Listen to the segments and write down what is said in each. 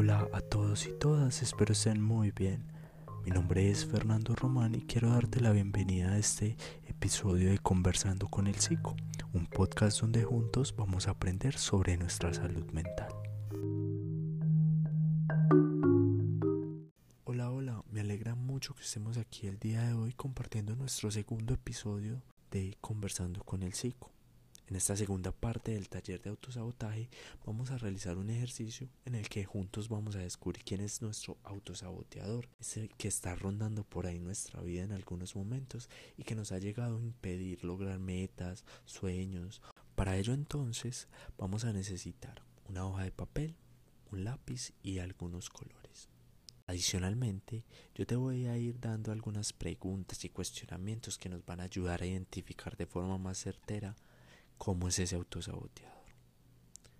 Hola a todos y todas, espero estén muy bien. Mi nombre es Fernando Román y quiero darte la bienvenida a este episodio de Conversando con el Psico, un podcast donde juntos vamos a aprender sobre nuestra salud mental. Hola, hola, me alegra mucho que estemos aquí el día de hoy compartiendo nuestro segundo episodio de Conversando con el Psico. En esta segunda parte del taller de autosabotaje vamos a realizar un ejercicio en el que juntos vamos a descubrir quién es nuestro autosaboteador, ese que está rondando por ahí nuestra vida en algunos momentos y que nos ha llegado a impedir lograr metas, sueños. Para ello entonces vamos a necesitar una hoja de papel, un lápiz y algunos colores. Adicionalmente, yo te voy a ir dando algunas preguntas y cuestionamientos que nos van a ayudar a identificar de forma más certera cómo es ese autosaboteador.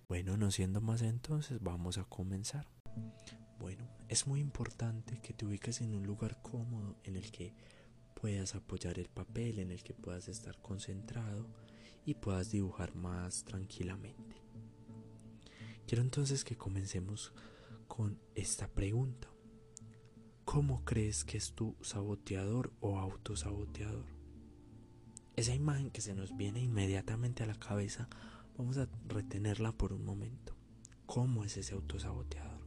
Bueno, no siendo más entonces, vamos a comenzar. Bueno, es muy importante que te ubiques en un lugar cómodo en el que puedas apoyar el papel, en el que puedas estar concentrado y puedas dibujar más tranquilamente. Quiero entonces que comencemos con esta pregunta. ¿Cómo crees que es tu saboteador o autosaboteador? Esa imagen que se nos viene inmediatamente a la cabeza, vamos a retenerla por un momento. ¿Cómo es ese autosaboteador?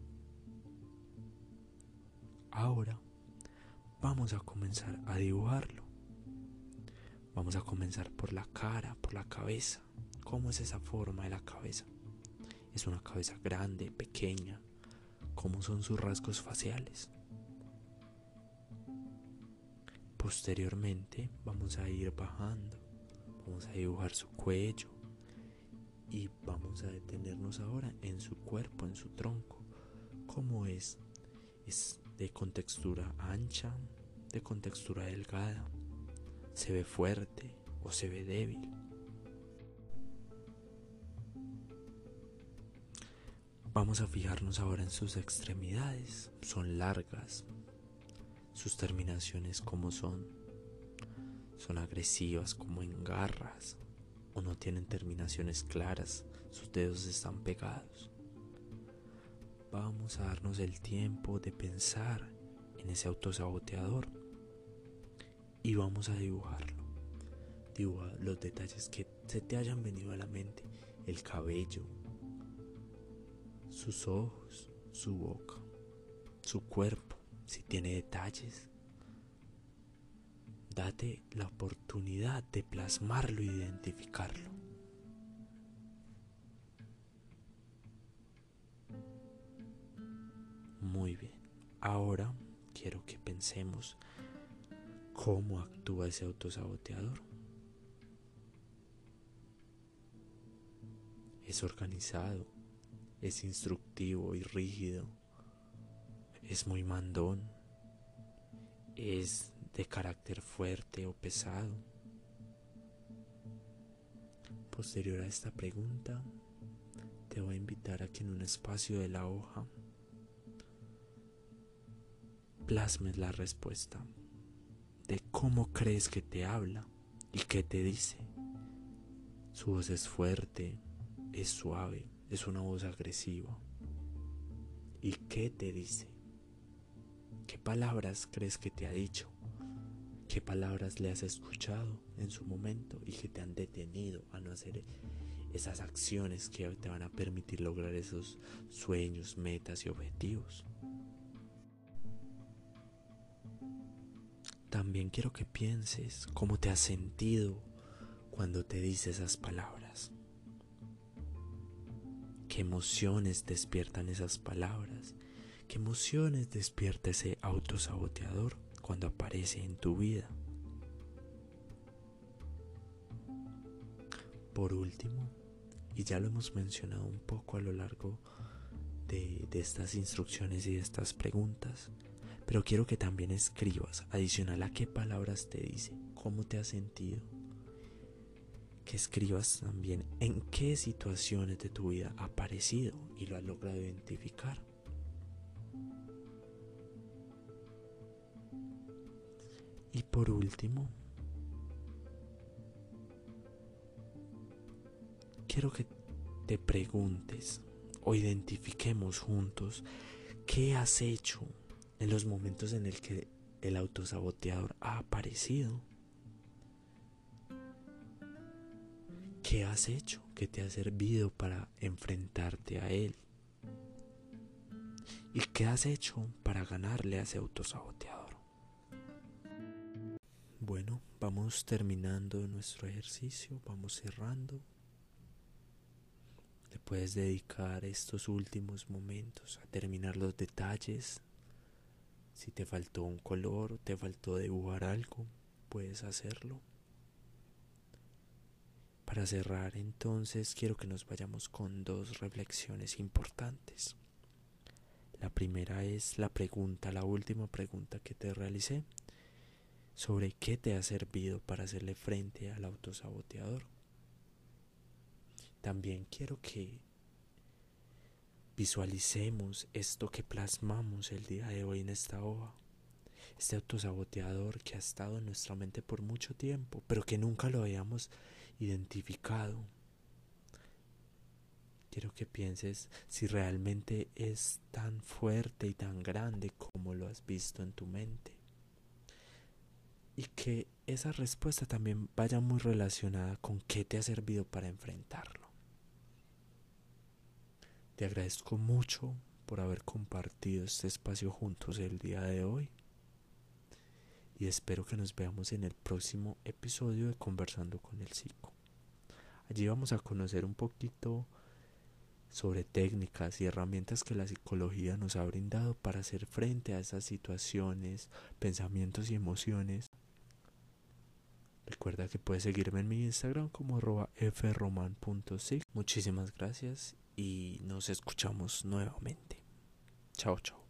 Ahora vamos a comenzar a dibujarlo. Vamos a comenzar por la cara, por la cabeza. ¿Cómo es esa forma de la cabeza? ¿Es una cabeza grande, pequeña? ¿Cómo son sus rasgos faciales? Posteriormente vamos a ir bajando, vamos a dibujar su cuello y vamos a detenernos ahora en su cuerpo, en su tronco. ¿Cómo es? Es de contextura ancha, de contextura delgada, se ve fuerte o se ve débil. Vamos a fijarnos ahora en sus extremidades. Son largas, sus terminaciones como son. Son agresivas como en garras o no tienen terminaciones claras, sus dedos están pegados. Vamos a darnos el tiempo de pensar en ese autosaboteador y vamos a dibujarlo. Dibuja los detalles que se te hayan venido a la mente, el cabello, sus ojos, su boca, su cuerpo si tiene detalles. Date la oportunidad de plasmarlo y identificarlo. Muy bien, ahora quiero que pensemos cómo actúa ese autosaboteador. Es organizado, es instructivo y rígido es muy mandón, es de carácter fuerte o pesado. Posterior a esta pregunta, te voy a invitar a que en un espacio de la hoja plasmes la respuesta de cómo crees que te habla y qué te dice. Su voz es fuerte, es suave, es una voz agresiva. ¿Y qué te dice? ¿Qué palabras crees que te ha dicho? ¿Qué palabras le has escuchado en su momento y que te han detenido a no hacer esas acciones que te van a permitir lograr esos sueños, metas y objetivos? También quiero que pienses cómo te has sentido cuando te dice esas palabras. ¿Qué emociones despiertan esas palabras? ¿Qué emociones despierta ese autosaboteador cuando aparece en tu vida? Por último, y ya lo hemos mencionado un poco a lo largo de, estas instrucciones y de estas preguntas, pero quiero que también escribas, adicional a qué palabras te dice, cómo te has sentido, que escribas también en qué situaciones de tu vida ha aparecido y lo has logrado identificar. Y por último, quiero que te preguntes o identifiquemos juntos ¿Qué has hecho en los momentos en el que el autosaboteador ha aparecido? ¿Qué has hecho que te ha servido para enfrentarte a él? ¿Y qué has hecho para ganarle a ese autosaboteador? Bueno, vamos terminando nuestro ejercicio, vamos cerrando. Le puedes dedicar estos últimos momentos a terminar los detalles. Si te faltó un color, te faltó dibujar algo, puedes hacerlo. Para cerrar entonces quiero que nos vayamos con dos reflexiones importantes. La primera es la pregunta, la última pregunta que te realicé sobre qué te ha servido para hacerle frente al autosaboteador. También quiero que visualicemos esto que plasmamos el día de hoy en esta hoja. Este autosaboteador que ha estado en nuestra mente por mucho tiempo, pero que nunca lo habíamos identificado. Quiero que pienses si realmente es tan fuerte y tan grande como lo has visto en tu mente. Y que esa respuesta también vaya muy relacionada con qué te ha servido para enfrentarlo. Te agradezco mucho por haber compartido este espacio juntos el día de hoy. Y espero que nos veamos en el próximo episodio de Conversando con el Psico. Allí vamos a conocer un poquito sobre técnicas y herramientas que la psicología nos ha brindado para hacer frente a esas situaciones, pensamientos y emociones. Recuerda que puedes seguirme en mi Instagram como arroba froman.sig. Muchísimas gracias y nos escuchamos nuevamente. Chao, chao.